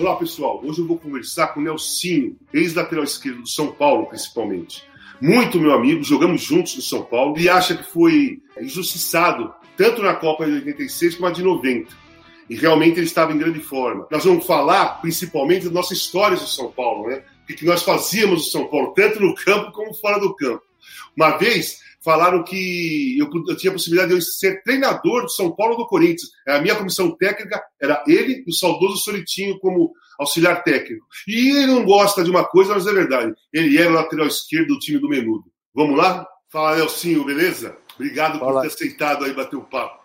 Olá pessoal, hoje eu vou conversar com o Nelsinho, ex-lateral esquerdo do São Paulo, principalmente. Muito meu amigo, jogamos juntos no São Paulo e acha que foi injustiçado tanto na Copa de 86 como a de 90. E realmente ele estava em grande forma. Nós vamos falar principalmente da nossa história do São Paulo, né? O que nós fazíamos no São Paulo, tanto no campo como fora do campo. Uma vez falaram que eu, eu, tinha a possibilidade de eu ser treinador do São Paulo do Corinthians. A minha comissão técnica era ele e o saudoso Solitinho como auxiliar técnico. E ele não gosta de uma coisa, mas é verdade. Ele era o lateral esquerdo do time do Menudo. Vamos lá? Fala, Nelsinho, beleza? Obrigado Fala. por ter aceitado aí bater um papo.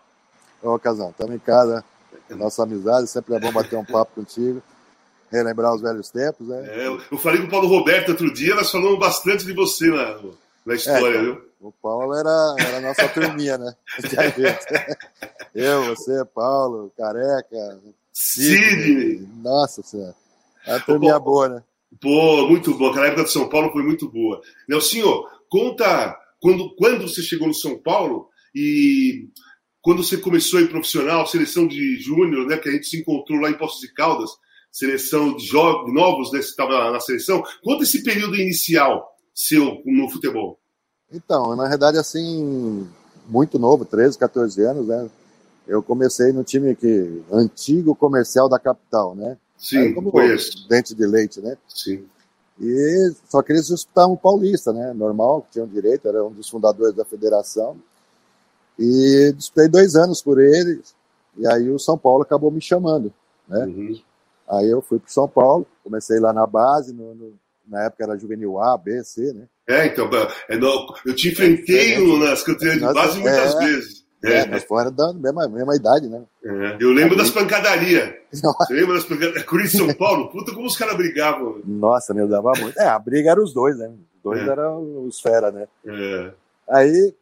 Ô, Casão, estamos em casa. Nossa amizade, sempre é bom bater um papo contigo relembrar os velhos tempos, né? É, eu falei com o Paulo Roberto outro dia, nós falamos bastante de você na, na história, é, viu? O Paulo era, era a nossa turminha, né? Eu, você, Paulo, Careca, Sidney. Nossa Senhora. É a turminha boa, né? Pô, muito boa. Aquela época de São Paulo foi muito boa. Nelsinho, conta quando, quando você chegou no São Paulo e quando você começou a ir profissional, seleção de júnior, né? Que a gente se encontrou lá em Poços de Caldas, seleção de jogos novos, né? Você estava na seleção. Conta esse período inicial seu no futebol. Então, na verdade, assim, muito novo, 13, 14 anos, né? Eu comecei no time que antigo comercial da capital, né? Sim, Aí, como conheço. Dente de leite, né? Sim. E só que eles disputavam paulista, né? Normal, tinham direito, era um dos fundadores da federação. E disputei dois anos por eles. E aí o São Paulo acabou me chamando, né? Uhum. Aí eu fui para São Paulo, comecei lá na base, no, no, na época era juvenil A, B, C, né? É, então, é, eu te enfrentei é, nas categorias de base muitas é, vezes. É, é, mas fora da mesma, mesma idade, né? É, eu lembro das pancadarias. Você lembra das pancadarias? Corinthians São Paulo? Puta, como os caras brigavam. Nossa, meu, dava muito. É, a briga era os dois, né? Os dois é. eram os fera, né? É. Aí,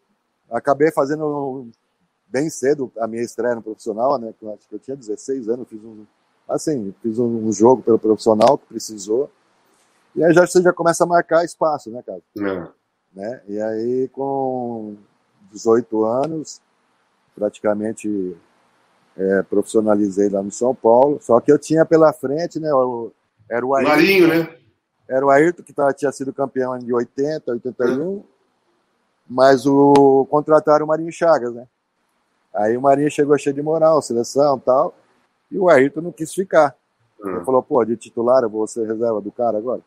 acabei fazendo bem cedo a minha estreia no profissional, né? Acho que eu tinha 16 anos, fiz um. Assim, fiz um jogo pelo profissional que precisou. E aí já, você já começa a marcar espaço, né, cara? É. Né? E aí, com 18 anos, praticamente é, profissionalizei lá no São Paulo. Só que eu tinha pela frente, né? O, era o Ayrton, Marinho, né? Era o Ayrton que tava, tinha sido campeão de 80, 81. Mas o contrataram o Marinho Chagas, né? Aí o Marinho chegou cheio de moral, seleção tal. E o Ayrton não quis ficar. Ele falou, pô, de titular eu vou ser reserva do cara agora.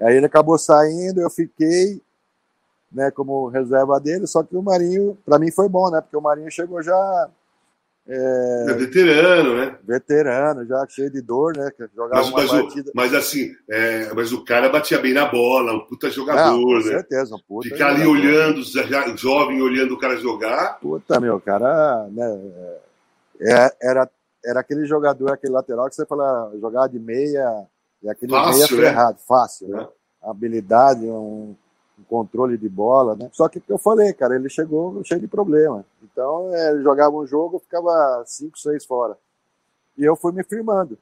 Aí ele acabou saindo, eu fiquei né, como reserva dele, só que o Marinho, para mim foi bom, né? Porque o Marinho chegou já. É, é veterano, né? Veterano, já cheio de dor, né? Jogava mas, mas, partida... o, mas assim, é, mas o cara batia bem na bola, um puta jogador, Não, com né? certeza, um puta. Ficar ali olhando, já, jovem olhando o cara jogar. Puta, meu, o cara, né? É, era, era aquele jogador, aquele lateral que você fala, jogar de meia e aquele fácil, meia ferrado, né? fácil, né? É. Habilidade, um, um, controle de bola, né? Só que eu falei, cara, ele chegou cheio de problema. Então, é, ele jogava um jogo, ficava cinco, seis fora. E eu fui me firmando.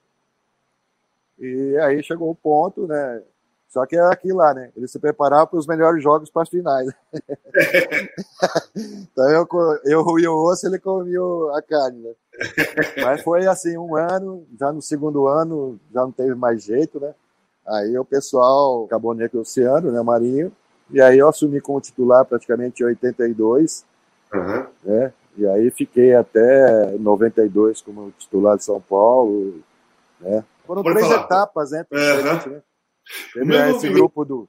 E aí chegou o ponto, né? Só que era aquilo lá, né? Ele se preparava para os melhores jogos para as finais. então eu, eu ruí o osso ele comia a carne, né? Mas foi assim, um ano, já no segundo ano já não teve mais jeito, né? Aí o pessoal acabou negociando, né, Marinho, e aí eu assumi como titular praticamente em 82, uhum. né? E aí fiquei até 92 como titular de São Paulo, né? Foram Pode três falar. etapas, né? Uhum. né? Teve esse grupo do.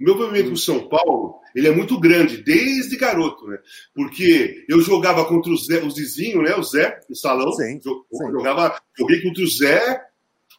O meu movimento com São Paulo, ele é muito grande, desde garoto, né? Porque eu jogava contra o Zé, o Zizinho, né? O Zé, no salão. Sim, sim. Jogava, joguei contra o Zé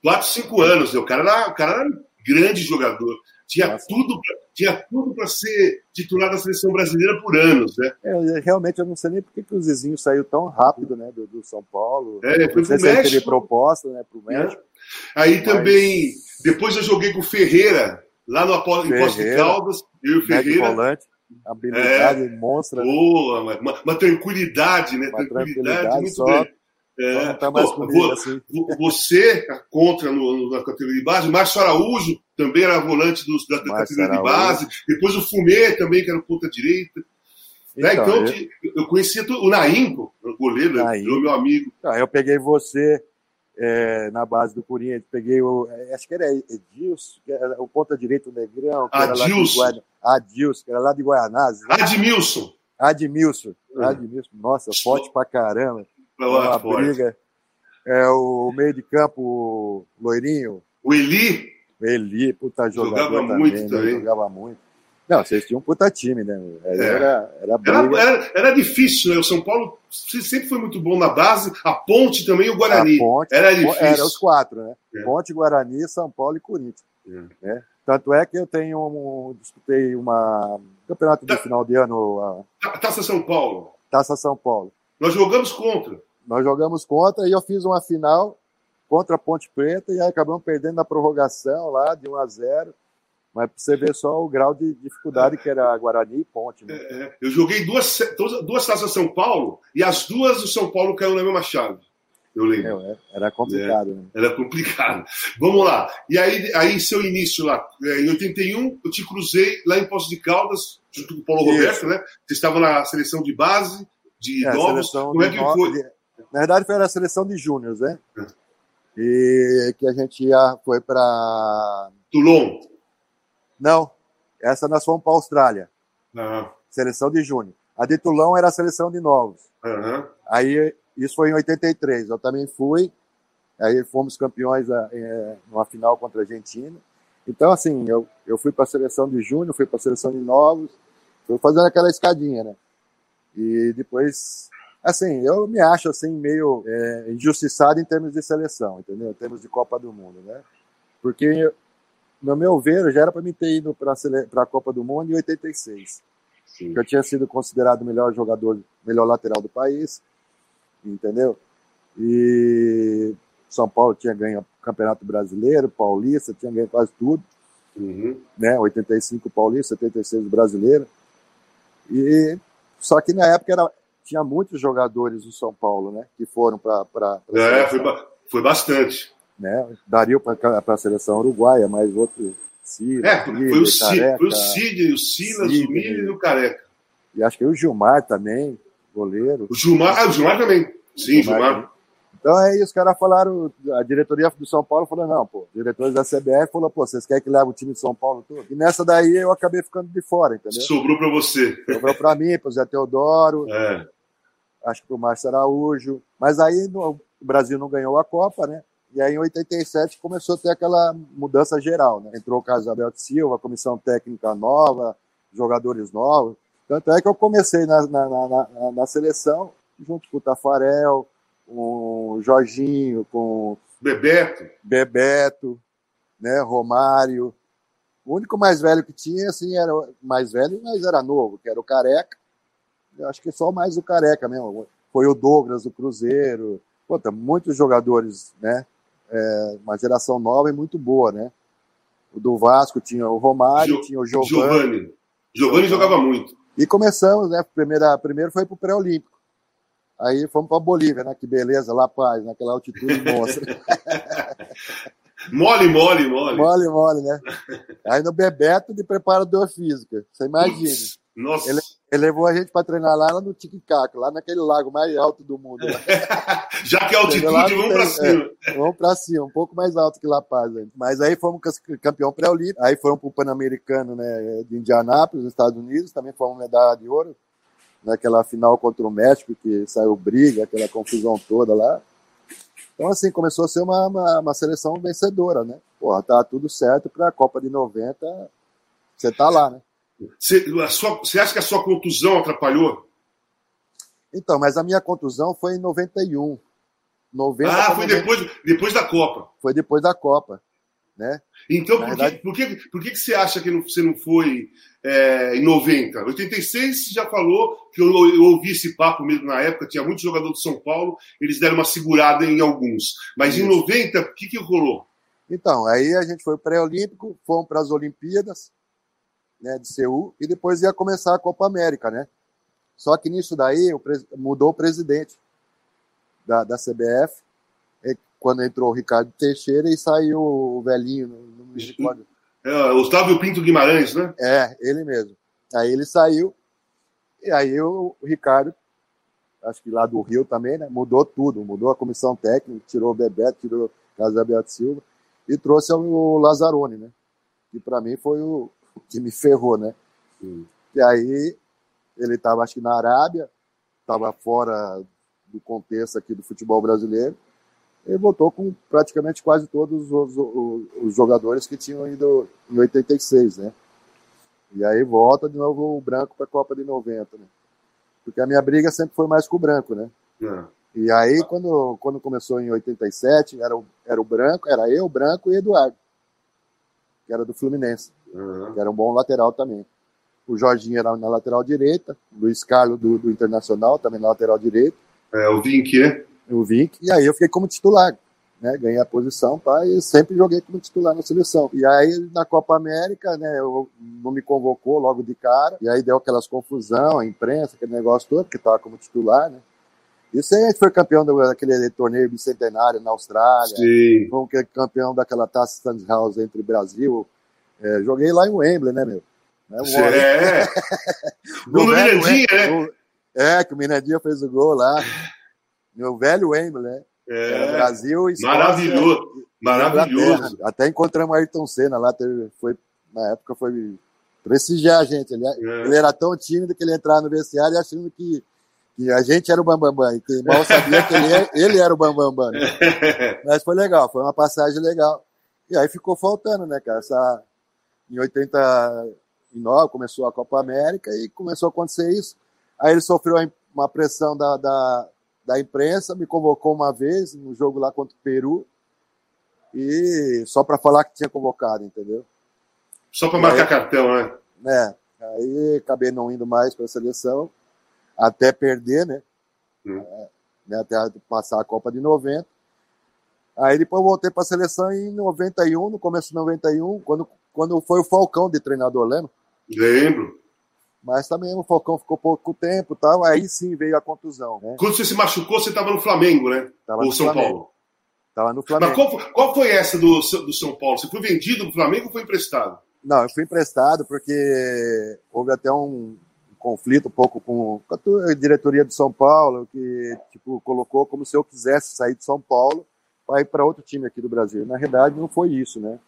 4, 5 anos. Né? O cara era, o cara era um grande jogador. Tinha tudo tinha tudo para ser titular da seleção brasileira por anos, né? É, realmente eu não sei nem por que o Zizinho saiu tão rápido, né, do, do São Paulo. É, foi pro México. teve proposta, né, pro é. México. É. Aí Mas... também, depois eu joguei com o Ferreira, lá no Apolo, em Posto de Caldas, eu e o Ferreira. Volante, habilidade é, monstra. Né? Boa, uma, uma, uma tranquilidade, né? Uma tranquilidade, tranquilidade muito só... grande. É, tá mais assim. Você contra no, na categoria de base, Márcio Araújo também era volante dos, da, da categoria de base, depois o Fumê também, que era ponta direita. Então, né? então eu... eu conhecia o Naim, o goleiro, né? Naim. meu amigo. Então, eu peguei você é, na base do Corinthians, peguei o. É, acho que era Edilson, que era o ponta direito Negrão. Adilson. Adilson, que era lá de Guaianazes. Né? Admilson. Admilson. Hum. Admilson. Nossa, forte pra caramba uma briga. É o meio de campo loirinho. O Eli? O Eli, puta jogador jogava também, muito né? também. Jogava muito. Não, vocês tinham um puta time, né? É. Era, era, era, era, era, difícil, né? O São Paulo sempre foi muito bom na base, a Ponte também e o Guarani. A Ponte, era difícil. Era os quatro, né? É. Ponte, Guarani, São Paulo e Corinthians. É. Né? Tanto é que eu tenho um, disputei uma um campeonato de final de ano. A... Taça São Paulo. Taça São Paulo. Nós jogamos contra. Nós jogamos contra e eu fiz uma final contra a Ponte Preta e aí acabamos perdendo na prorrogação lá de 1 a 0. Mas para você ver só o grau de dificuldade que era Guarani e Ponte. Né? É, é. eu joguei duas, duas taças São Paulo e as duas do São Paulo caiu na mesma chave. Eu lembro. É, era complicado. É, né? Era complicado. Vamos lá. E aí, aí seu início lá, é, em 81, eu te cruzei lá em Poços de Caldas, junto com o Paulo Isso. Roberto, né? Você estava na seleção de base, de é, novos. Como é que foi? De na verdade, foi a seleção de júniores, né? E que a gente ia, foi para. Toulon? Não, essa nós fomos para a Austrália. Uhum. Seleção de júnior. A de Toulon era a seleção de novos. Uhum. Aí, isso foi em 83. Eu também fui. Aí fomos campeões é, numa final contra a Argentina. Então, assim, eu, eu fui para a seleção de júnior, fui para a seleção de novos, fui fazendo aquela escadinha, né? E depois Assim, eu me acho assim meio é, injustiçado em termos de seleção, entendeu? Em termos de Copa do Mundo, né? Porque, no meu ver, já era para mim ter ido para a Copa do Mundo em 86. Sim. Eu tinha sido considerado o melhor jogador, melhor lateral do país, entendeu? E São Paulo tinha ganho o Campeonato Brasileiro, Paulista, tinha ganho quase tudo. Uhum. Né? 85 Paulista, 76 Brasileiro. E só que na época era, tinha muitos jogadores do São Paulo, né? Que foram para. É, foi, foi bastante. Né? Daria para a seleção uruguaia, mas outro. Ciro, é, foi, o Careca, foi o Cid, o Silas, Cid, o Miller e o Careca. E acho que o Gilmar também, goleiro. O Gilmar, ah, o Gilmar também. Sim, Gilmar. Gilmar. Então aí os caras falaram, a diretoria do São Paulo falou, não, pô, diretores da CBF falou, pô, vocês querem que leve o time de São Paulo todo? E nessa daí eu acabei ficando de fora, entendeu? Sobrou para você. Sobrou para mim, para o Zé Teodoro. É acho que para o Márcio Araújo. Mas aí no, o Brasil não ganhou a Copa, né? E aí em 87 começou a ter aquela mudança geral, né? Entrou o Casabel de Silva, comissão técnica nova, jogadores novos. Tanto é que eu comecei na, na, na, na seleção junto com o Tafarel, com o Jorginho, com Bebeto, Bebeto, né, Romário. O único mais velho que tinha, assim, era mais velho, mas era novo, que era o Careca acho que só mais o Careca mesmo. Foi o Douglas do Cruzeiro. Puta, muitos jogadores, né? É, uma geração nova e muito boa, né? O do Vasco tinha o Romário, jo tinha o Giovanni. Giovanni. Giovanni jogava muito. E começamos, né? Primeira, primeiro foi para o pré-olímpico. Aí fomos para Bolívia, né? Que beleza, La Paz, naquela altitude monstra. mole, mole, mole. Mole, mole, né? Aí no Bebeto de preparador física. Você imagina. Nossa. Ele, ele levou a gente para treinar lá, lá no Tiquicaco, lá naquele lago mais alto do mundo. Já que é altitude, vamos para cima. É, vamos para cima, um pouco mais alto que La Paz. Mas aí fomos campeão pré-olímpico, aí foram para o Pan-Americano né, de Indianápolis, nos Estados Unidos, também fomos medalha de ouro, naquela final contra o México, que saiu briga, aquela confusão toda lá. Então, assim, começou a ser uma, uma, uma seleção vencedora, né? Porra, tá tudo certo para a Copa de 90, você tá lá, né? Você, sua, você acha que a sua contusão atrapalhou? Então, mas a minha contusão foi em 91. 90 ah, foi depois, depois da Copa. Foi depois da Copa. Né? Então, por, verdade... que, por, que, por que, você acha que você não foi é, em 90? 86 você já falou que eu, eu, ouvi esse papo mesmo na época, tinha muito jogador de São Paulo, eles deram uma segurada em alguns. Mas Isso. em 90, o que, que rolou? Então, aí a gente foi pré-olímpico, fomos para as Olimpíadas né, de Seul e depois ia começar a Copa América, né? Só que nisso daí mudou o presidente da, da CBF quando entrou o Ricardo Teixeira e saiu o velhinho, não me recordo. É, Otávio Pinto Guimarães, né? É, ele mesmo. Aí ele saiu, e aí o Ricardo, acho que lá do Rio também, né? Mudou tudo, mudou a comissão técnica, tirou o Bebeto, tirou o Casabeto Silva e trouxe o Lazzaroni, né? Que para mim foi o que me ferrou, né? Sim. E aí ele estava, acho que na Arábia, estava fora do contexto aqui do futebol brasileiro ele voltou com praticamente quase todos os, os, os, jogadores que tinham ido em 86, né? E aí volta de novo o branco para a Copa de 90, né? Porque a minha briga sempre foi mais com o branco, né? É. E aí, quando, quando começou em 87, era o, era o branco, era eu, branco e Eduardo, que era do Fluminense, uhum. que era um bom lateral também. O Jorginho era na lateral direita, Luiz Carlos do, do Internacional, também na lateral direita. É, o Vinck, né? o Vink, e aí eu fiquei como titular. Né, ganhei a posição pá, e sempre joguei como titular na seleção. E aí na Copa América, né, eu, não me convocou logo de cara, e aí deu aquelas confusão, a imprensa, aquele negócio todo, que estava como titular, né. Isso aí a gente foi campeão daquele torneio bicentenário na Austrália, Sim. fomos campeão daquela taça Sandhouse entre Brasil. É, joguei lá em Wembley, né, meu? Né, é. no Mirandinha, né? É, que o Mirandinha fez o gol lá meu velho Wembley, né? É, Brasil e Maravilhoso, maravilhoso. Até encontramos Ayrton Senna lá, teve, foi, na época foi prestigiar a gente. Ele, é. ele era tão tímido que ele entrava no vestiário achando que, que a gente era o Bambambam, Bam, Bam, e que mal sabia que ele, é, ele era o Bambambam. Bam, né? Mas foi legal, foi uma passagem legal. E aí ficou faltando, né, cara? Essa, em 89 começou a Copa América e começou a acontecer isso. Aí ele sofreu uma pressão da, da da imprensa, me convocou uma vez no jogo lá contra o Peru, e só para falar que tinha convocado, entendeu? Só para marcar aí, cartão, né? É, aí acabei não indo mais para a seleção, até perder, né? Hum. É, né? Até passar a Copa de 90. Aí depois voltei para a seleção em 91, no começo de 91, quando, quando foi o Falcão de treinador, lembra? Lembro. Mas também o Falcão ficou pouco tempo tal, aí sim veio a contusão. Né? Quando você se machucou, você estava no Flamengo, né? Tava Ou São Flamengo. Paulo? Estava no Flamengo. Mas qual, qual, foi essa do, do São Paulo? Você foi vendido do Flamengo ou foi emprestado? Não, eu fui emprestado porque houve até um conflito um pouco com a diretoria do São Paulo, que tipo, colocou como se eu quisesse sair de São Paulo para ir para outro time aqui do Brasil. Na realidade, não foi isso, né?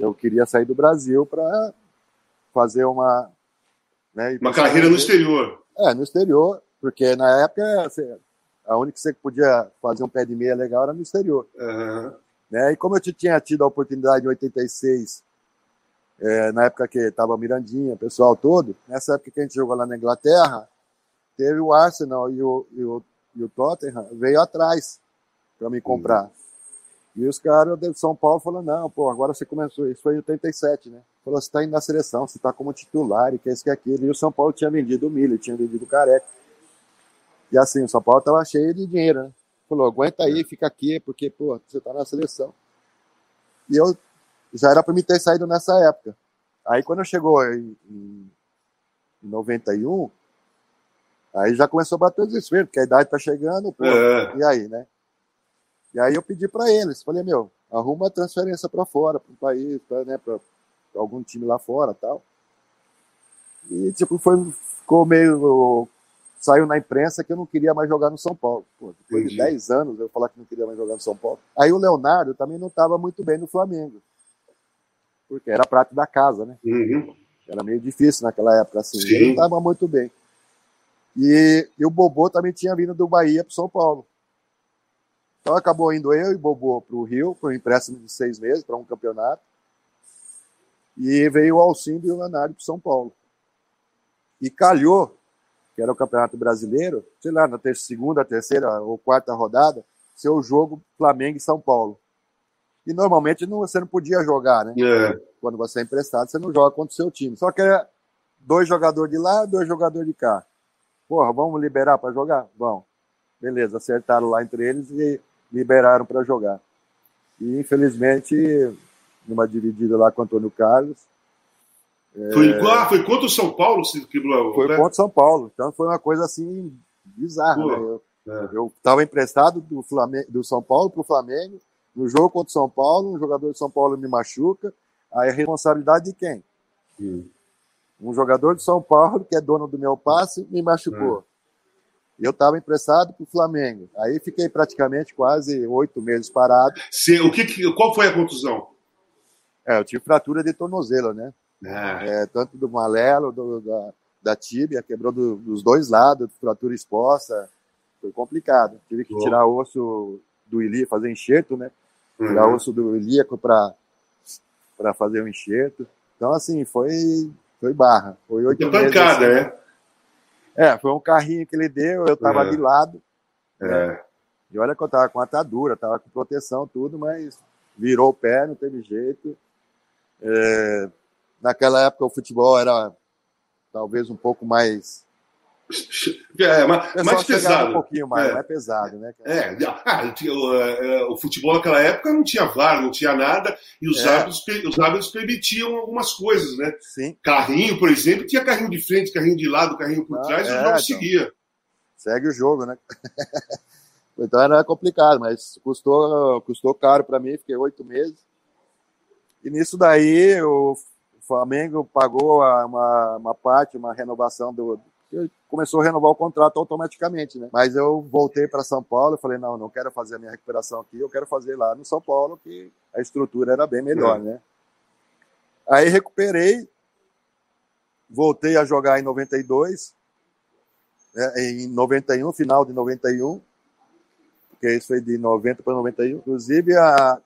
Eu queria sair do Brasil para fazer uma, né? Uma carreira no exterior. É, no exterior, porque na época a única que você podia fazer um pé de meia legal era no exterior. Uhum. Né? E como eu tinha tido a oportunidade em 86, é, na época que estava Mirandinha, o pessoal todo, nessa época que a gente jogou lá na Inglaterra, teve o Arsenal e o, e o, e o Tottenham veio atrás para me comprar. Uhum. E os caras de São Paulo falaram, não, pô, agora você começou, isso foi em 87, né? Falou, você está indo na seleção, você está como titular, e que é isso que é aquilo. E o São Paulo tinha vendido o milho, tinha vendido o careca. E assim, o São Paulo estava cheio de dinheiro, né? Falou, aguenta aí, fica aqui, porque, pô, você está na seleção. E eu já era para me ter saído nessa época. Aí quando chegou em, em 91, aí já começou a bater o desespero, porque a idade está chegando, pô, é. e aí, né? E aí eu pedi para eles, falei, meu, arruma a transferência para fora, para um país, para né, algum time lá fora tal. E tipo, foi, ficou meio. Saiu na imprensa que eu não queria mais jogar no São Paulo. Pô, depois Entendi. de 10 anos eu falar que não queria mais jogar no São Paulo. Aí o Leonardo também não estava muito bem no Flamengo. Porque era prato da casa, né? Uhum. Era meio difícil naquela época, assim. Sim. Ele não estava muito bem. E, e, o Bobô também tinha vindo do Bahia para São Paulo. Então acabou indo eu e Bobô para o Rio, por um empréstimo de seis meses para um campeonato. E veio o Alcindo e o Leonardo para São Paulo. E calhou, que era o Campeonato Brasileiro, sei lá, na ter segunda, terceira ou quarta rodada, ser o jogo Flamengo e São Paulo. E normalmente não, você não podia jogar, né? É. Quando você é emprestado, você não joga contra o seu time. Só que é dois jogadores de lá, dois jogadores de cá. Porra, vamos liberar para jogar? Vamos. Beleza, acertaram lá entre eles e liberaram para jogar. E infelizmente, numa dividida lá com o Antônio Carlos. Foi, é... ah, foi contra o São Paulo que quebrou Foi contra o São Paulo. Então foi uma coisa assim bizarra. Né? Eu, é. estava emprestado do, Flamengo, do São Paulo para o Flamengo. No jogo contra o São Paulo, um jogador de São Paulo me machuca. Aí a responsabilidade de quem? Hum. Um jogador de São Paulo, que é dono do meu passe, me machucou. É. Eu estava emprestado para o Flamengo. Aí fiquei praticamente quase oito meses parado. Sim, o que, qual foi a contusão? É, eu tive fratura de tornozelo, né? Ah. É, tanto do malelo, do, da, da tíbia, quebrou do, dos dois lados, fratura exposta. Foi complicado. Tive que tirar osso do ilíaco, fazer enxerto, né? Tirar uhum. osso do ilíaco para fazer o um enxerto. Então, assim, foi, foi barra. Foi oito meses. Pancada, assim, né? É, foi um carrinho que ele deu, eu tava é. de lado. É. Né? E olha que eu tava com atadura, tava com proteção, tudo, mas virou o pé, não teve jeito. É, naquela época o futebol era talvez um pouco mais é, mais, mais pesado. Um pouquinho mais, é. mais pesado, né? É, ah, o, o, futebol naquela época não tinha VAR, não tinha nada, e os, é. árbitros, os árbitros permitiam algumas coisas, né? Sim. Carrinho, por exemplo, tinha carrinho de frente, carrinho de lado, carrinho por ah, trás, é, e o jogo então, seguia. Segue o jogo, né? então era complicado, mas custou, custou caro para mim, fiquei oito meses. E nisso daí o Flamengo pagou uma, uma parte, uma renovação do, começou a renovar o contrato automaticamente, né? Mas eu voltei para São Paulo, falei, não, não quero fazer a minha recuperação aqui, eu quero fazer lá no São Paulo, que a estrutura era bem melhor, é. né? Aí recuperei, voltei a jogar em 92, né, em 91, final de 91, porque isso foi de 90 para 91. Inclusive, a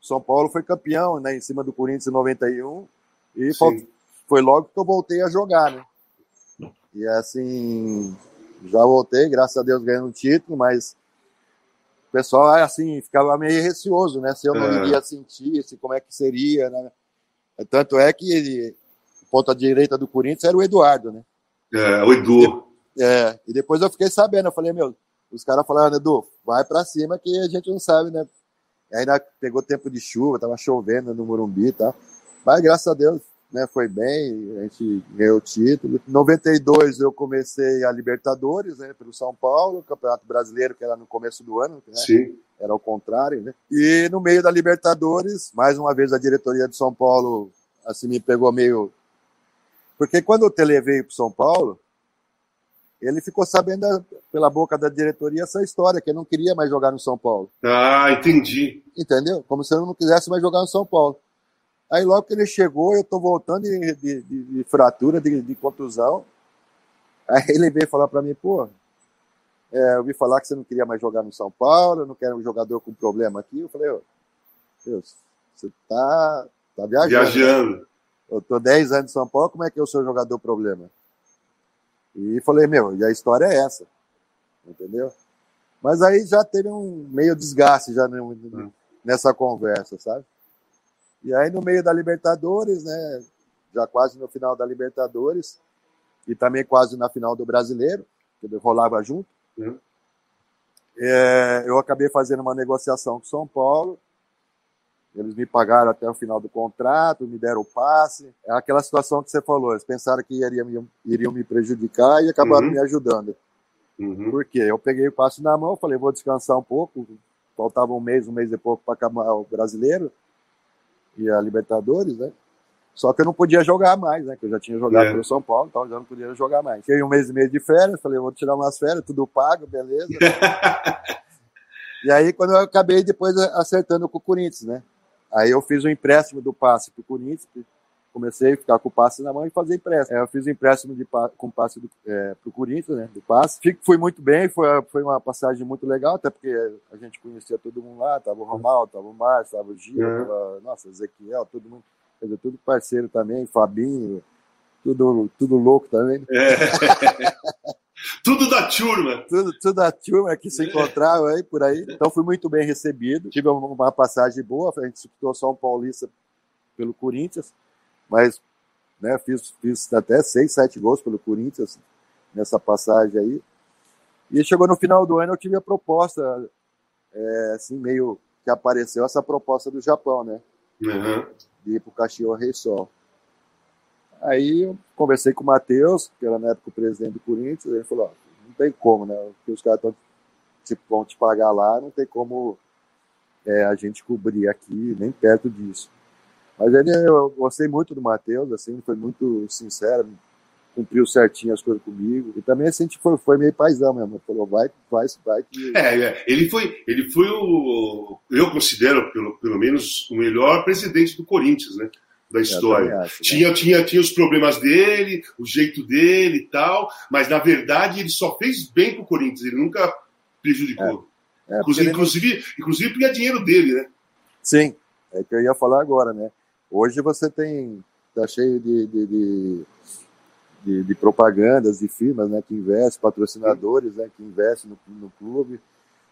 São Paulo foi campeão né, em cima do Corinthians em 91, e Sim. foi logo que eu voltei a jogar, né? E assim, já voltei, graças a Deus ganhando o título, mas o pessoal assim ficava meio receoso, né? Se eu não é. iria sentir, se como é que seria, né? Tanto é que ele, ponta direita do Corinthians era o Eduardo, né? É, o Edu. É, e depois eu fiquei sabendo, eu falei, meu, os caras falaram, Edu, vai para cima que a gente não sabe, né? E ainda pegou tempo de chuva, tava chovendo no Morumbi e tal. Mas graças a Deus né, foi bem, a gente ganhou o título. Em 92 eu comecei a Libertadores, né, pelo São Paulo, Campeonato Brasileiro, que era no começo do ano, né, Sim. era o contrário, né. E no meio da Libertadores, mais uma vez a diretoria de São Paulo, assim, me pegou meio... Porque quando o Tele veio para São Paulo, ele ficou sabendo pela boca da diretoria essa história, que ele não queria mais jogar no São Paulo. Ah, entendi. Entendeu? Como se ele não quisesse mais jogar no São Paulo. Aí logo que ele chegou, eu tô voltando de, de, de, fratura, de, de, contusão. Aí ele veio falar para mim, pô, é, eu ouvi falar que você não queria mais jogar no São Paulo, eu não quero um jogador com problema aqui. Eu falei, ô, Deus, você tá, tá viajando. Viajando. Eu tô 10 anos em São Paulo, como é que eu sou jogador problema? E falei, meu, e a história é essa. Entendeu? Mas aí já teve um meio desgaste já hum. nessa conversa, sabe? E aí, no meio da Libertadores, né, já quase no final da Libertadores, e também quase na final do Brasileiro, que rolava junto, uhum. é, eu acabei fazendo uma negociação com São Paulo. Eles me pagaram até o final do contrato, me deram o passe. É aquela situação que você falou, eles pensaram que iriam, iriam me prejudicar e acabaram uhum. me ajudando. Uhum. Por quê? Eu peguei o passe na mão, falei, vou descansar um pouco. Faltava um mês, um mês e pouco para acabar o brasileiro e a Libertadores, né? Só que eu não podia jogar mais, né? Que eu já tinha jogado é. pelo São Paulo, então eu já não podia jogar mais. Fiquei um mês e meio de férias, falei, vou tirar umas férias, tudo pago, beleza. e aí, quando eu acabei depois acertando com o Corinthians, né? Aí eu fiz o um empréstimo do passe pro Corinthians, comecei a ficar com o passe na mão e fazer empréstimo. É, eu fiz empréstimo de, com o passe do, é, pro Corinthians, né? Do passe. Fui muito bem, foi, foi uma passagem muito legal, até porque a gente conhecia todo mundo lá, tava o Romaldo, tava o Márcio, tava o Gil, uhum. tava, nossa, Ezequiel, todo mundo, quer dizer, tudo parceiro também, Fabinho, tudo, tudo louco também. É. Tudo da turma. Tudo, tudo da turma que se encontrava aí por aí. Então fui muito bem recebido. Tive uma passagem boa, a gente disputou só um paulista pelo Corinthians, mas né, fiz, fiz até seis, sete gols pelo Corinthians nessa passagem aí. E chegou no final do ano, eu tive a proposta, é, assim, meio que apareceu essa proposta do Japão, né? Uhum. De ir pro Caxias Rei Sol. Aí eu conversei com o Matheus, que era na época o presidente do Corinthians, ele falou, ó, não tem como, né? Porque os caras tão, tipo, vão te pagar lá, não tem como é, a gente cobrir aqui, nem perto disso. Mas ele, eu gostei muito do Matheus, assim, foi muito sincero, cumpriu certinho as coisas comigo. E também assim, a gente foi, foi meio paisão mesmo. Falou, vai, vai, vai. Que... É, é, ele foi, ele foi o, eu considero, pelo, pelo menos, o melhor presidente do Corinthians, né? Da história. Acho, né? tinha, tinha, tinha os problemas dele, o jeito dele e tal, mas na verdade ele só fez bem pro Corinthians, ele nunca prejudicou. É. É, inclusive, inclusive, inclusive porque é dinheiro dele, né? Sim, é que eu ia falar agora, né? Hoje você tem, tá cheio de, de, de de, de, propagandas de firmas né, que investem, patrocinadores né, que investem no, no clube.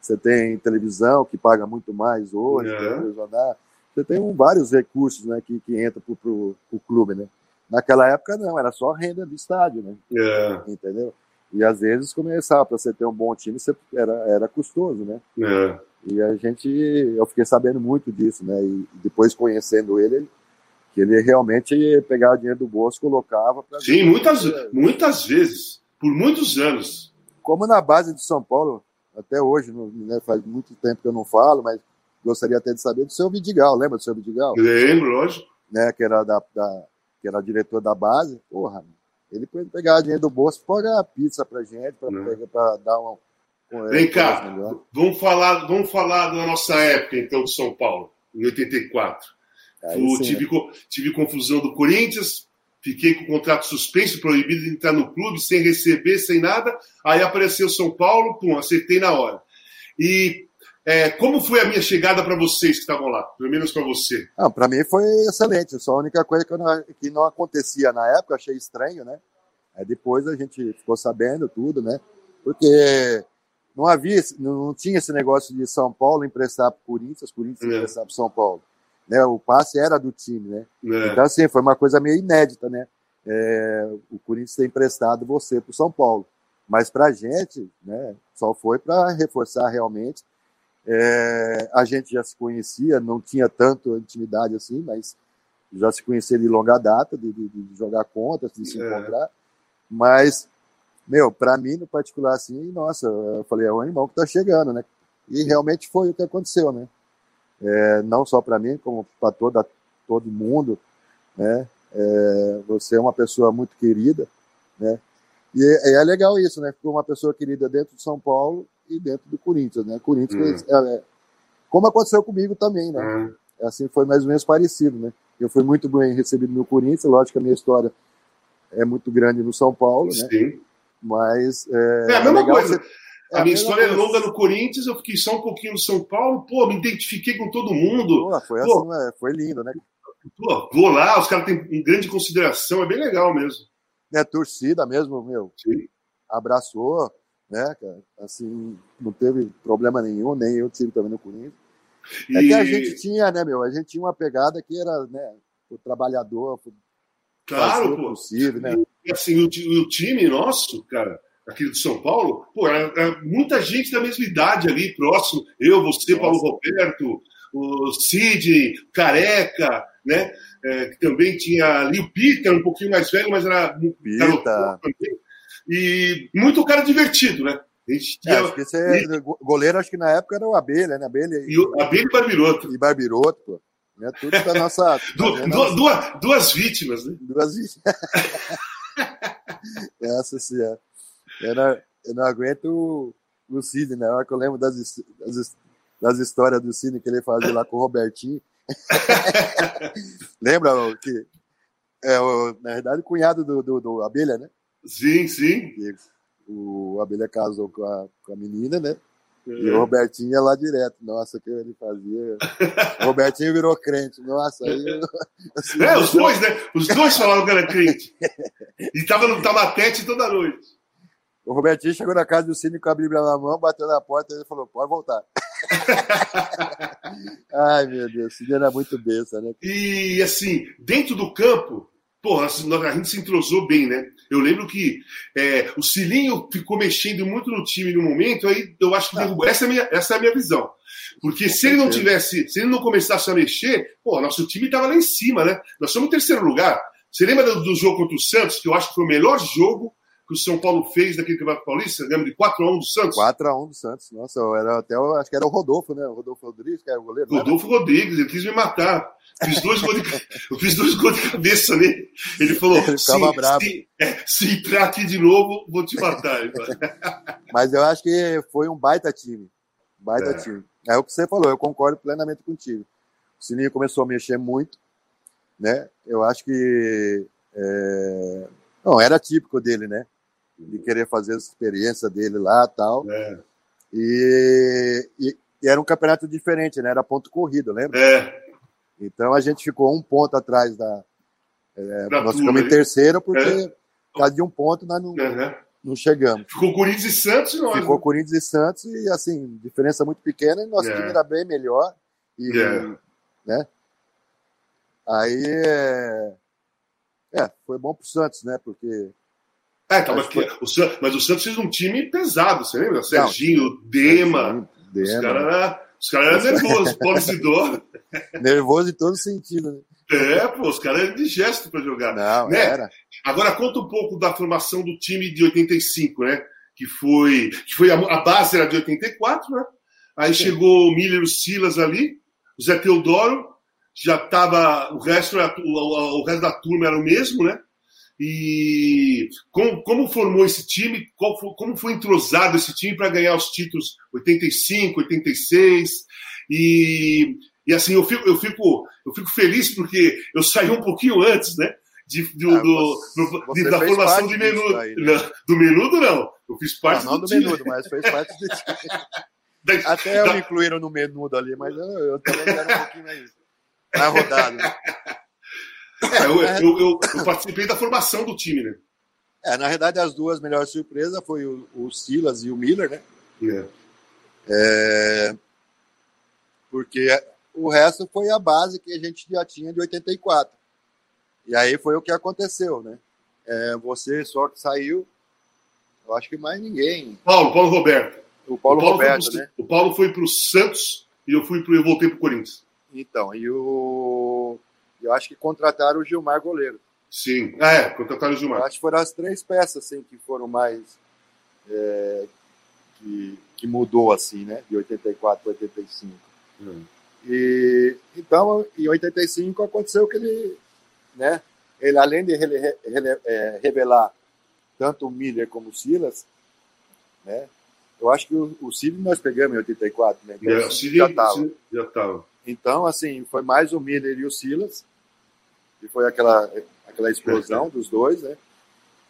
Você tem televisão que paga muito mais hoje, é. você tem um, vários recursos né, que, que entram para o clube. Né? Naquela época não, era só renda de estádio, né? É. Entendeu? E às vezes começava para você ter um bom time, você, era, era custoso, né? É. E a gente, eu fiquei sabendo muito disso, né? E depois conhecendo ele, ele que ele realmente pegava dinheiro do bolso, colocava para. Sim, muitas, muitas vezes, por muitos anos. Como na base de São Paulo, até hoje, né, faz muito tempo que eu não falo, mas gostaria até de saber do seu Vidigal, lembra do seu Vidigal? Lembro, lógico. Né, que era da, da que era diretor da base, porra, ele pegava dinheiro do bolso para pagar pizza pra gente, para dar um. Vem cá, vamos falar, vamos falar da nossa época, então, de São Paulo, em 84. Sim, tive, né? tive confusão do Corinthians, fiquei com o contrato suspenso, proibido de entrar no clube, sem receber, sem nada. Aí apareceu São Paulo, pum, acertei na hora. E é, como foi a minha chegada para vocês que estavam lá? Pelo menos para você. Ah, para mim foi excelente. Só a única coisa que não, que não acontecia na época, achei estranho, né? Aí depois a gente ficou sabendo tudo, né? Porque não havia, não tinha esse negócio de São Paulo emprestar para o Corinthians, Corinthians é. emprestar para São Paulo né? O passe era do time, né? É. Então, assim, foi uma coisa meio inédita, né? É, o Corinthians ter emprestado você para o São Paulo. Mas para a gente, né, só foi para reforçar realmente. É, a gente já se conhecia, não tinha tanto intimidade assim, mas já se conhecia de longa data, de, de, de jogar contas, de se é. encontrar. Mas, meu, para mim, no particular, assim, nossa, eu falei, é o animal que tá chegando, né? E realmente foi o que aconteceu, né? É, não só para mim, como para toda todo mundo, né? É, você é uma pessoa muito querida, né? E é, é, legal isso, né? Ficou uma pessoa querida dentro de São Paulo e dentro do Corinthians, né? Corinthians, hum. é, como aconteceu comigo também, né? Hum. Assim foi mais ou menos parecido, né? Eu fui muito bem recebido no Corinthians, lógico que a minha história é muito grande no São Paulo, né? Sim. Mas é, é a mesma coisa. Você a minha história é longa no Corinthians, eu fiquei só um pouquinho no São Paulo, pô, me identifiquei com todo mundo. Pô, foi pô, assim, foi lindo, né? Pô, vou lá, os caras têm grande consideração, é bem legal mesmo. É, torcida mesmo, meu. Sim. Abraçou, né, cara? Assim, não teve problema nenhum, nem eu tive também no Corinthians. E... É que a gente tinha, né, meu? A gente tinha uma pegada que era, né, o trabalhador. Claro, pô. Possível, né? E assim, o, o time nosso, cara aqui de São Paulo, pô, era, era, muita gente da mesma idade ali, próximo. Eu, você. Paulo Roberto, o Sidney, Careca, né? É, que também tinha ali o Pita, um pouquinho mais velho, mas era Pita. E muito cara divertido, né? A gente tinha... é, acho que esse é, e... goleiro, acho que na época era o Abelha, né? Abelha e, e Abelha e Barbiroto. E Barbiroto, pô. Né? Tudo da nossa. du, du, nossa... Duas, duas vítimas, né? Duas vítimas. Essa sim é. Eu não, eu não aguento o, o Sidney, na hora que eu lembro das, das, das histórias do Sidney que ele fazia lá com o Robertinho. Lembra que é, o, na verdade, o cunhado do, do, do Abelha, né? Sim, sim. E o Abelha casou com a, com a menina, né? É. E o Robertinho ia lá direto. Nossa, que ele fazia. O Robertinho virou crente. Nossa, aí. Eu, assim, é, os dois, né? Os dois falavam que era crente. E tava no Tamatete toda noite. O Robertinho chegou na casa do Cine com a Bíblia na mão, bateu na porta e ele falou: pode voltar. Ai, meu Deus, o Cine era muito besta, né? E assim, dentro do campo, Porra, a gente se entrosou bem, né? Eu lembro que é, o Cilinho ficou mexendo muito no time no momento, aí eu acho que ah. derrubou. Essa é, a minha, essa é a minha visão. Porque se ele não tivesse, se ele não começasse a mexer, pô, nosso time estava lá em cima, né? Nós somos em terceiro lugar. Você lembra do, do jogo contra o Santos, que eu acho que foi o melhor jogo que o São Paulo fez naquele Campeonato Paulista? Lembra de 4x1 do Santos? 4x1 do Santos. Nossa, era até, acho que era o Rodolfo, né? O Rodolfo Rodrigues, que era o goleiro. Rodolfo Rodrigues, ele quis me matar. Fiz dois gols de, eu fiz dois gols de cabeça nele. Ele falou: ele se, se, é, se, entrar aqui de novo, vou te matar. Mas eu acho que foi um baita time. Baita é. time. É o que você falou, eu concordo plenamente contigo. O Sininho começou a mexer muito, né? Eu acho que. É... Não, era típico dele, né? De querer fazer a experiência dele lá tal. É. E, e, e, era um campeonato diferente, né? Era ponto corrido, lembra? É. Então a gente ficou um ponto atrás da. É, nós ficamos em terceiro porque, é. por causa de um ponto, nós não, uhum. não chegamos. Ficou Corinthians e Santos nós. Ficou né? Corinthians e Santos e, assim, diferença muito pequena e nosso é. time era bem melhor. E, é. né? Aí. É, é, foi bom pro Santos, né? Porque. É, tá, mas, foi... o Santos, mas o Santos fez um time pesado, você lembra? Serginho, não, Dema. Dema. Os caras os caras eram nervosos, Paulo Nervoso em todo sentido, né? É, pô, os caras eram de gesto para jogar. Não, né? era. Agora conta um pouco da formação do time de 85, né? Que foi, que foi a, a base era de 84, né? Aí Sim. chegou o Miller, o Silas ali, o Zé Teodoro, já tava, o resto, era, o, o resto da turma era o mesmo, né? E como, como formou esse time? Foi, como foi entrosado esse time para ganhar os títulos 85, 86? E, e assim, eu fico, eu, fico, eu fico feliz porque eu saí um pouquinho antes, né? De, do, ah, do, do, de, da formação de menudo. Aí, né? do menudo, não. Eu fiz parte não, não do, do menudo, mas fez parte do time. Até da... me incluíram no menudo ali, mas eu, eu também quero um pouquinho mais, mais rodado. Né? É, eu, eu, eu, eu, participei da formação do time, né? É, na verdade, as duas melhores surpresas foi o, o Silas e o Miller, né? É. É, porque o resto foi a base que a gente já tinha de 84. E aí foi o que aconteceu, né? É, você só que saiu, eu acho que mais ninguém. Paulo, Paulo Roberto. O Paulo, o Paulo Roberto, pro, né? O Paulo foi para o Santos e eu fui pro, eu voltei para o Corinthians. Então, e o eu acho que contrataram o Gilmar goleiro. Sim, é, contrataram o Gilmar. Eu acho que foram as três peças assim, que foram mais. É, que, que mudou assim, né? De 84 para 85. Hum. E, então, em 85 aconteceu que ele, né? Ele, além de ele, ele, é, revelar tanto o Miller como o Silas, né? Eu acho que o, o Silas nós pegamos em 84, né? Então, é, o Silas já estava. Já estava. Então, assim, foi mais o Miller e o Silas e foi aquela, aquela explosão dos dois, né?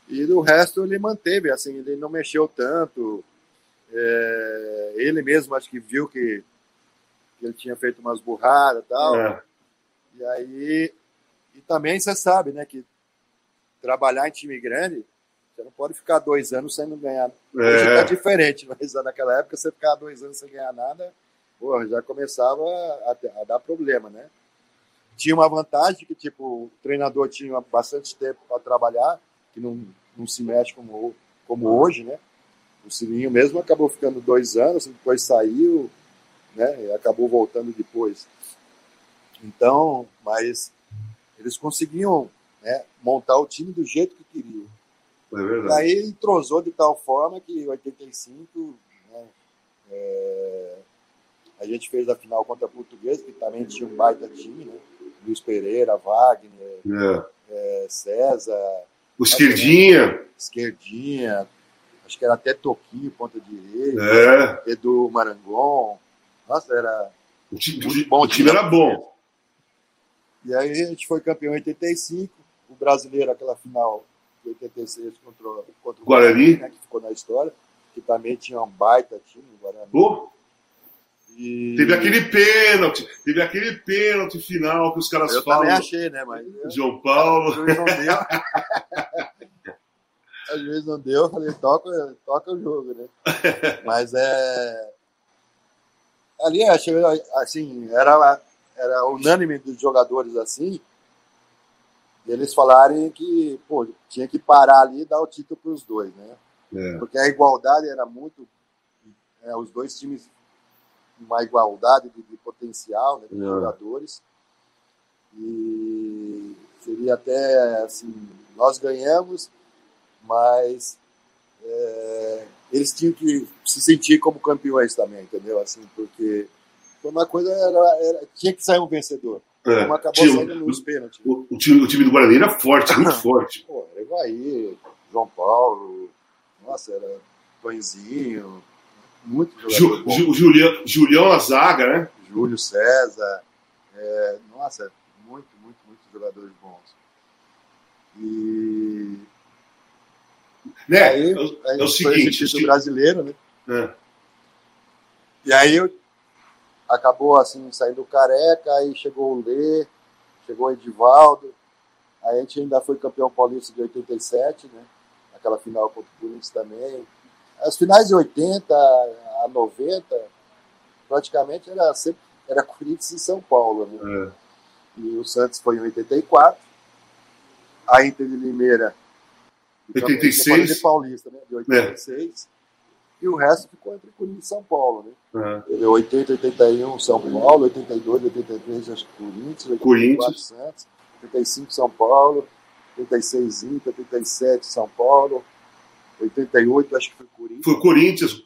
E do resto ele manteve, assim, ele não mexeu tanto. É, ele mesmo acho que viu que, que ele tinha feito umas burradas e tal. É. E aí, e também você sabe, né, que trabalhar em time grande, você não pode ficar dois anos sem ganhar. Hoje é. tá diferente, mas naquela época você ficar dois anos sem ganhar nada, porra, já começava a, a dar problema, né? Tinha uma vantagem que tipo o treinador tinha bastante tempo para trabalhar, que não, não se mexe como, como hoje, né? O Sininho mesmo acabou ficando dois anos, depois saiu, né? E acabou voltando depois. Então, mas eles conseguiam né, montar o time do jeito que queriam. É verdade. Aí entrosou de tal forma que em 85 né, é, a gente fez a final contra a Portuguesa, que também tinha um baita time, né? Luiz Pereira, Wagner, é. É, César. O Esquerdinha. Esquerdinha. Acho que era até Toquinho, ponta direita. É. Edu Marangon. Nossa, era. O time, muito bom, o time era bom. E aí a gente foi campeão em 85. O brasileiro, aquela final de 86 contra, contra o Guarani, Guarani né, que ficou na história, que também tinha um baita time, o Guarani. Oh. E... Teve aquele pênalti, teve aquele pênalti final que os caras eu falam. Eu achei, né? Mas... João Paulo. às vezes não deu, eu falei, toca, toca o jogo, né? Mas é. Ali, achei, assim, era, era unânime dos jogadores assim, eles falarem que pô, tinha que parar ali e dar o título para os dois, né? É. Porque a igualdade era muito. É, os dois times, uma igualdade de, de potencial né, de é. jogadores. E seria até assim: nós ganhamos, mas é, eles tinham que se sentir como campeões também, entendeu? Assim, porque uma coisa era, era tinha que sair um vencedor. É, Como acabou tinha, saindo nos pênaltis. O, o, time, o time do Guarani era forte, muito forte. Pô, Evaí, João Paulo, nossa, era Tonzinho, muito Ju, Ju, Julião, Julião na zaga, né? Júlio César, é, nossa, muito, muito, muitos jogadores bons. E né? Aí, aí é o seguinte, esse brasileiro, né? É. E aí eu acabou assim saindo careca, aí chegou o Lê, chegou o Edivaldo, aí a gente ainda foi campeão paulista de 87, né? Aquela final contra o Corinthians também. As finais de 80 a 90, praticamente era sempre era Corinthians e São Paulo, né? É. E o Santos foi em 84, a Inter de Limeira 86 de Paulista, né? De 86. É. E o resto ficou entre Corinthians e São Paulo, né? Uhum. 80, 81 São Paulo, 82, 83 acho que Corinthians, 84 Corinthians. Santos, 85 São Paulo, 86 Inter, 87 São Paulo, 88 acho que foi Corinthians. Foi Corinthians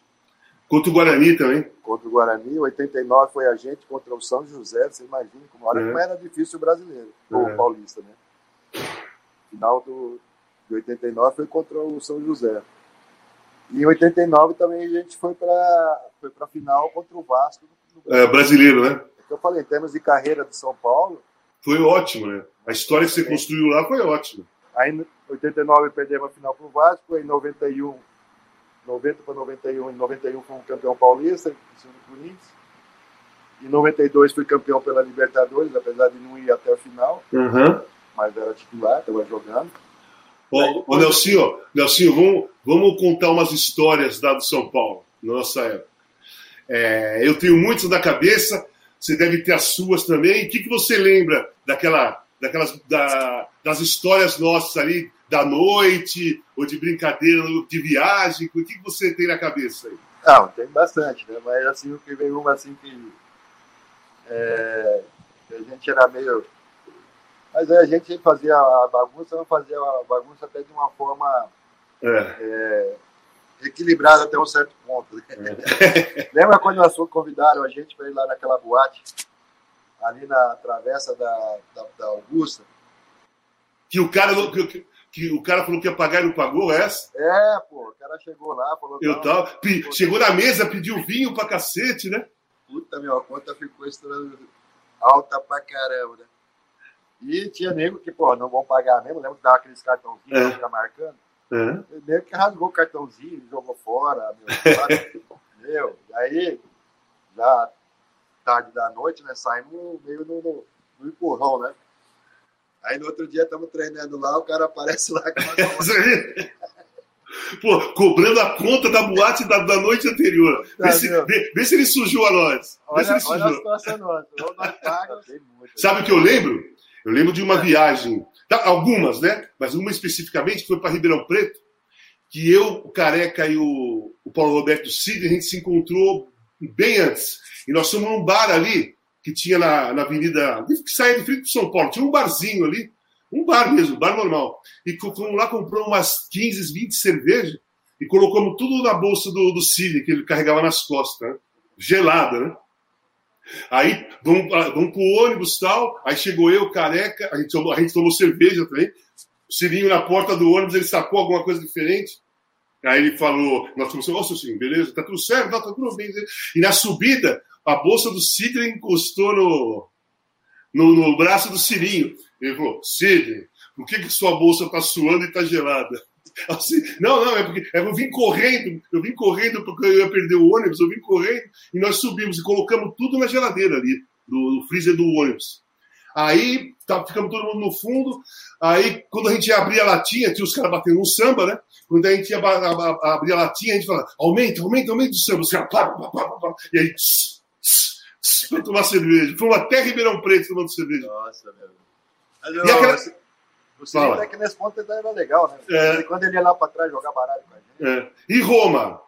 contra o Guarani também. Contra o Guarani, 89 foi a gente contra o São José, você imagina como, era, como era difícil o brasileiro, ou o paulista, né? Final do, de 89 foi contra o São José. E em 89 também a gente foi para foi a final contra o Vasco. É, brasileiro, né? É que eu falei, em termos de carreira de São Paulo. Foi ótimo, né? A história que você é. construiu lá foi ótima. Aí em 89 perdemos a final para o Vasco, em 91, 90 para 91, em 91 fui um campeão paulista, em Corinthians. Em 92 fui campeão pela Libertadores, apesar de não ir até a final. Uhum. Mas era titular, estava jogando. Ô, ô Nelsinho, Nelsinho vamos, vamos contar umas histórias da do São Paulo, na nossa época. É, eu tenho muitas na cabeça, você deve ter as suas também. O que, que você lembra daquela, daquelas, da, das histórias nossas ali, da noite, ou de brincadeira, de viagem? O que, você tem na cabeça aí? Não, tem bastante, né? Mas assim, o que veio uma assim que, é, a gente era meio mas a gente fazia a bagunça, não fazia a bagunça até de uma forma é. É, equilibrada até um certo ponto. Né? É. Lembra quando nós convidaram a gente para ir lá naquela boate, ali na travessa da, da, da Augusta? Que o cara que, que, o cara falou que ia pagar e não pagou essa? É, pô, o cara chegou lá, falou. Eu tava, pe, chegou na mesa, pediu vinho pra cacete, né? Puta, meu, a conta ficou alta pra caramba, né? E tinha nego que, pô, não vão pagar mesmo. Lembra que dava aqueles cartãozinhos é. ficar marcando? É. Nego que rasgou o cartãozinho, jogou fora, meu. meu, aí, já tarde da noite, né? Saímos meio no, no, no empurrão, né? Aí no outro dia estamos treinando lá, o cara aparece lá com Pô, cobrando a conta da boate da, da noite anterior. Vê, se, vê, vê, se, ele sujou a nós. Olha, se ele sujou. olha a situação nossa. Sabe o que eu lembro? Eu lembro de uma viagem, tá, algumas, né? Mas uma especificamente foi para Ribeirão Preto, que eu, o Careca e o, o Paulo Roberto Cid, a gente se encontrou bem antes. E nós fomos num bar ali, que tinha na, na avenida, que saía de frente de São Paulo, tinha um barzinho ali, um bar mesmo, um bar normal. E fomos lá, comprou umas 15, 20 cervejas e colocamos tudo na bolsa do, do Cid, que ele carregava nas costas, né? gelada, né? Aí vamos, vamos pro ônibus tal. Aí chegou eu, careca, a gente a gente tomou cerveja também. O Cirinho na porta do ônibus, ele sacou alguma coisa diferente. Aí ele falou, nós começamos, Cirinho, beleza, tá tudo certo, tá, tá tudo bem. E na subida, a bolsa do Sidney encostou no, no, no, braço do Cirinho. Ele falou, Sidney, por que, que sua bolsa tá suando e tá gelada? Assim, não, não, é porque é, eu vim correndo, eu vim correndo porque eu ia perder o ônibus, eu vim correndo e nós subimos e colocamos tudo na geladeira ali, no freezer do ônibus. Aí tá, ficamos todo mundo no fundo. Aí, quando a gente abria a latinha, tinha os caras batendo um samba, né? Quando a gente ia abrir a latinha, a gente falava: aumenta, aumenta, aumenta o samba. Os caras, pá, pá, pá, pá, e aí, tss, tss, tss, pra tomar cerveja. Fomos até Ribeirão Preto tomando cerveja. Nossa, meu. E aquela... O Cine até que nesse ponto era legal, né? É. Quando ele ia lá pra trás jogar baralho com a gente. É. E Roma?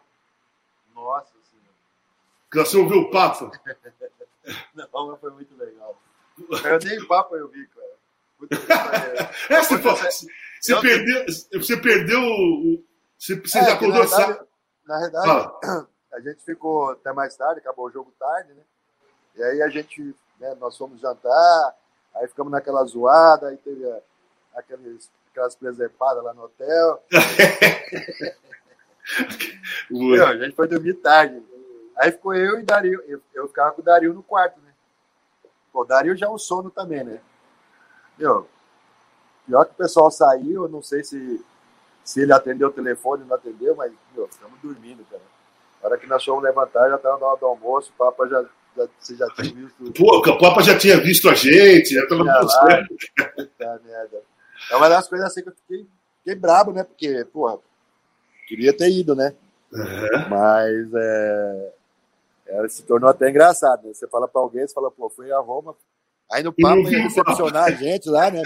Nossa Senhora. Que você ouviu o Papa? Não, mas foi muito legal. Eu nem o Papa eu vi, cara. é, você, você, você, perdeu, você perdeu o. Você, você é, já acordou na verdade, na verdade a gente ficou até mais tarde, acabou o jogo tarde, né? E aí a gente, né, nós fomos jantar, aí ficamos naquela zoada, aí teve aqueles, aquelas preservadas lá no hotel. Meu, a gente foi dormir tarde. Aí ficou eu e Dario. Eu, eu ficava com o Dario no quarto, né? O Dario já um sono também, né? Meu, pior que o pessoal saiu, eu não sei se, se ele atendeu o telefone ou não atendeu, mas, meu, ficamos dormindo, cara. Na hora que nós fomos levantar, já estava na hora do almoço, o Papa já, já, você já tinha visto. Pô, o Papa já tinha visto a gente, já estava certo. Puta merda. É uma das coisas assim que eu fiquei, fiquei brabo, né? Porque, porra, queria ter ido, né? Uhum. Mas é, é, se tornou até engraçado. Né? Você fala para alguém, você fala, pô, fui a Roma. Aí no papo ia decepcionar a gente lá, né?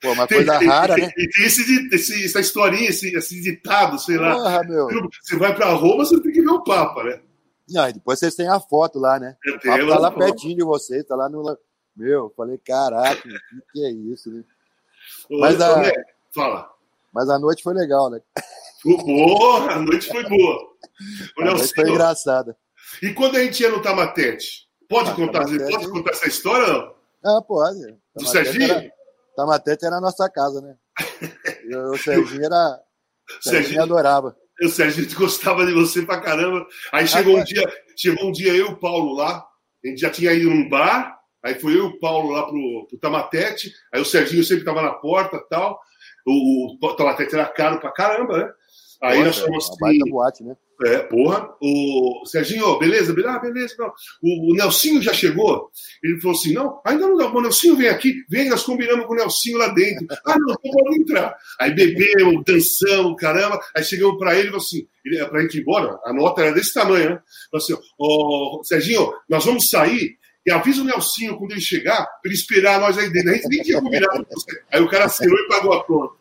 Pô, uma coisa tem, rara, tem, né? E tem esse, esse, essa historinha, esse, esse ditado, sei lá. Porra, meu. Você vai para Roma, você tem que ver o Papa, né? Não, e depois vocês têm a foto lá, né? o Papa tá lá pertinho de vocês, tá lá no. Meu, falei, caraca, o que, é isso, né? Mas a, fala. Mas a noite foi legal, né? Boa, a noite foi boa. a noite foi engraçada. E quando a gente ia no Tamatete? Pode, ah, contar, Tamatete... pode contar essa história ou não? Ah, pode. Do Serginho? Era... Tamatete era a nossa casa, né? E o Serginho era. O Serginho, Serginho adorava. O Serginho gostava de você pra caramba. Aí chegou ah, um dia, chegou um dia eu e o Paulo lá. A gente já tinha ido num bar. Aí foi eu e o Paulo lá pro, pro Tamatete. Aí o Serginho sempre tava na porta tal. O, o Tamatete era caro pra caramba, né? Aí nós fomos assim. Boate, né? É, porra. O Serginho, beleza, ah, beleza. Não. O, o Nelsinho já chegou. Ele falou assim: não, ainda não dá. O Nelsinho vem aqui, vem, nós combinamos com o Nelsinho lá dentro. ah, não, não pode entrar. Aí bebemos, dançamos, caramba. Aí chegamos pra ele e falou assim: ele, pra gente ir embora, a nota era desse tamanho, né? Falou assim: ô, oh, Serginho, nós vamos sair e avisa o Nelsinho quando ele chegar, para ele esperar nós aí dentro. A gente nem tinha combinado com você. Aí o cara assinou e pagou a conta.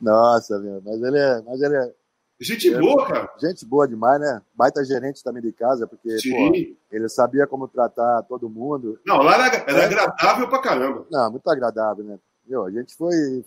Nossa, meu, mas ele é. Mas ele é... Gente boa, cara. Gente boa demais, né? Baita gerente também de casa, porque pô, ele sabia como tratar todo mundo. Não, lá era, era é. agradável pra caramba. Não, muito agradável, né? Meu, a gente foi.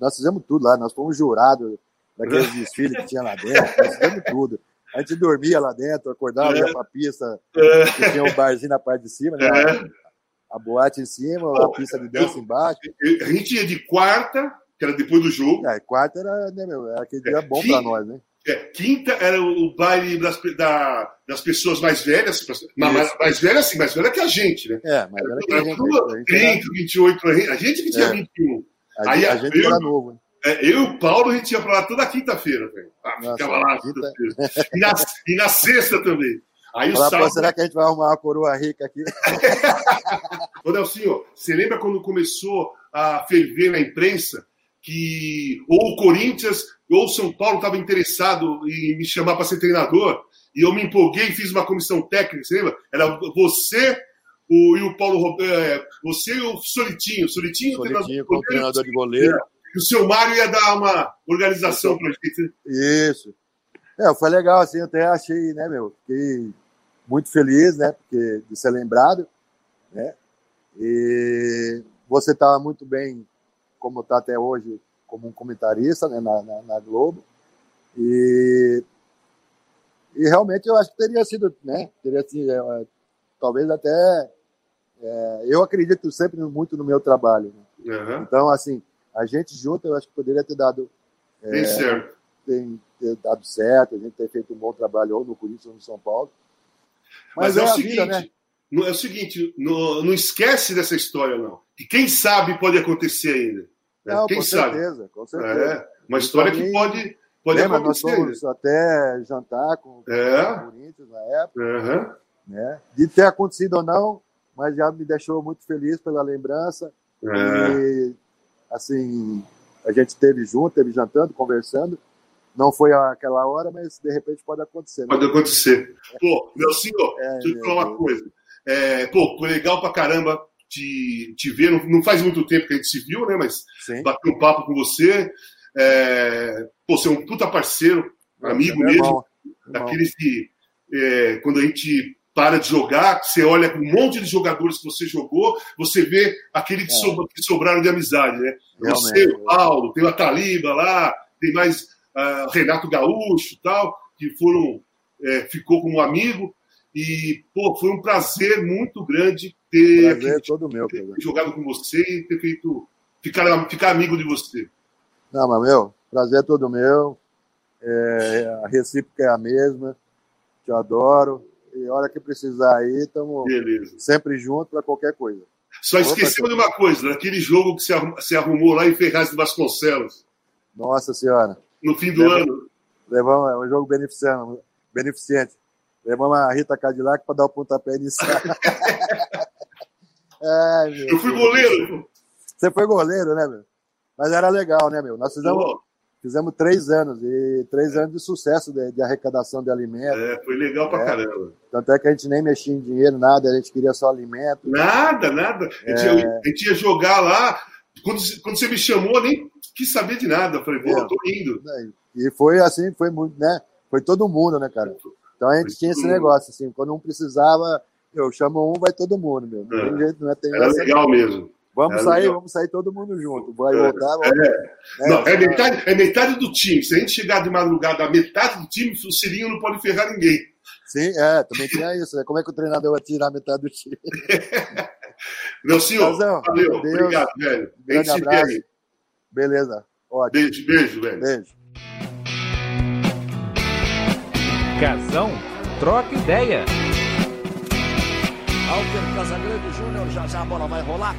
Nós fizemos tudo lá, nós fomos jurados daqueles desfiles que tinha lá dentro, nós fizemos tudo. A gente dormia lá dentro, acordava, é. ia pra pista, é. que tinha um barzinho na parte de cima, né? É. A boate em cima, a pista de dança embaixo. A gente ia de quarta, que era depois do jogo. É, quarta era, né, meu, era aquele dia bom para nós, né? É, quinta era o baile das, da, das pessoas mais velhas, mais, mais velhas assim, mais velha que a gente, né? É, mais velha que a gente. 30, 28, a gente que tinha é. 21. A, Aí, a gente eu, era novo? É, eu e o Paulo, a gente ia pra lá toda quinta-feira, velho. Ah, ficava lá. Quinta... E, na, e na sexta também. Aí Fala, o sábado... será que a gente vai arrumar uma coroa rica aqui? Ô, Nelsinho, você lembra quando começou a ferver na imprensa que ou o Corinthians ou o São Paulo estava interessado em me chamar para ser treinador? E eu me empolguei e fiz uma comissão técnica, você lembra? Era você o, e o Paulo Roberto, é, você e o Solitinho. Solitinho, Solitinho treinador, como treinador de goleiro. E o seu Mário ia dar uma organização para a gente. Isso. É, foi legal, assim, eu até achei, né, meu, fiquei muito feliz, né, porque, de ser lembrado, né, e você estava muito bem, como está até hoje, como um comentarista, né, na, na, na, Globo, e, e realmente eu acho que teria sido, né, teria sido, é, talvez até, é, eu acredito sempre muito no meu trabalho, né? uhum. então, assim, a gente junto, eu acho que poderia ter dado. É, certo. Tem, ter dado certo, a gente ter feito um bom trabalho ou no Corinthians ou no São Paulo. Mas, Mas é, é, o seguinte, vida, né? é o seguinte, não, não esquece dessa história, não. Que quem sabe pode acontecer ainda. Não, quem com sabe? certeza, com certeza. É, uma história que pode, pode lembra, acontecer. Nós fomos até jantar com, é. o Corinthians na época. Uhum. Né? De ter acontecido ou não, mas já me deixou muito feliz pela lembrança É. E, assim, a gente esteve junto, esteve jantando, conversando. Não foi aquela hora, mas de repente pode acontecer. Né? Pode acontecer. Pô, meu senhor, é, deixa eu te falar uma coisa. É, pô, legal pra caramba te, te ver. Não, não, faz muito tempo que a gente se viu, né? Mas Sim. bater um papo com você. É, pô, você é um puta parceiro, amigo mesmo. Irmão. Daqueles que, é, quando a gente para de jogar, você olha um monte de jogadores que você jogou, você vê aquele que, é. que sobraram de amizade, né? Realmente. Você, o Paulo, tem o Ataliba lá, tem mais uh, Renato Gaúcho e tal, que foram, é, ficou como amigo. E, pô, foi um prazer muito grande ter, prazer é todo meu, ter, jogado com você e ter feito ficar, ficar amigo de você. Não, mas meu, prazer é todo meu. É, a recíproca é a mesma. Te adoro. E hora que precisar aí, estamos sempre juntos para qualquer coisa. Só esqueceu de uma coisa, naquele jogo que você arrumou lá em Ferraz de Vasconcelos. Nossa Senhora. No fim do ano. Levamos, é um jogo beneficente. beneficente. Levamos a Rita Cadillac para dar o pontapé inicial. Ai, Eu fui goleiro. Você foi goleiro, né, meu? Mas era legal, né, meu? Nós fizemos, fizemos três anos, e três anos de sucesso de, de arrecadação de alimentos. É, foi legal pra é. caramba. Tanto é que a gente nem mexia em dinheiro, nada, a gente queria só alimento. Nada, nada. A gente, é... ia, a gente ia jogar lá. Quando, quando você me chamou, eu nem quis saber de nada. Eu falei, pô, é. tô indo. E foi assim, foi muito, né? Foi todo mundo, né, cara? Então a gente tinha esse mundo. negócio, assim, quando um precisava, eu chamo um, vai todo mundo, meu. Não é. tem jeito, não é? Tem Era legal mesmo. Vamos é sair, legal. vamos sair todo mundo junto. Vai é, voltar. Vamos... É. Não, é, metade, é metade do time. Se a gente chegar de madrugada, a metade do time, o Cirinho não pode ferrar ninguém. Sim, é, também tinha isso. Né? Como é que o treinador vai tirar metade do time? Meu senhor, valeu. Deus, obrigado, velho. Um grande abraço. Beleza. Ótimo. Beijo, beijo, velho. Beijo. Casão, troca ideia. Alter Casagrande Júnior, já já a bola vai rolar.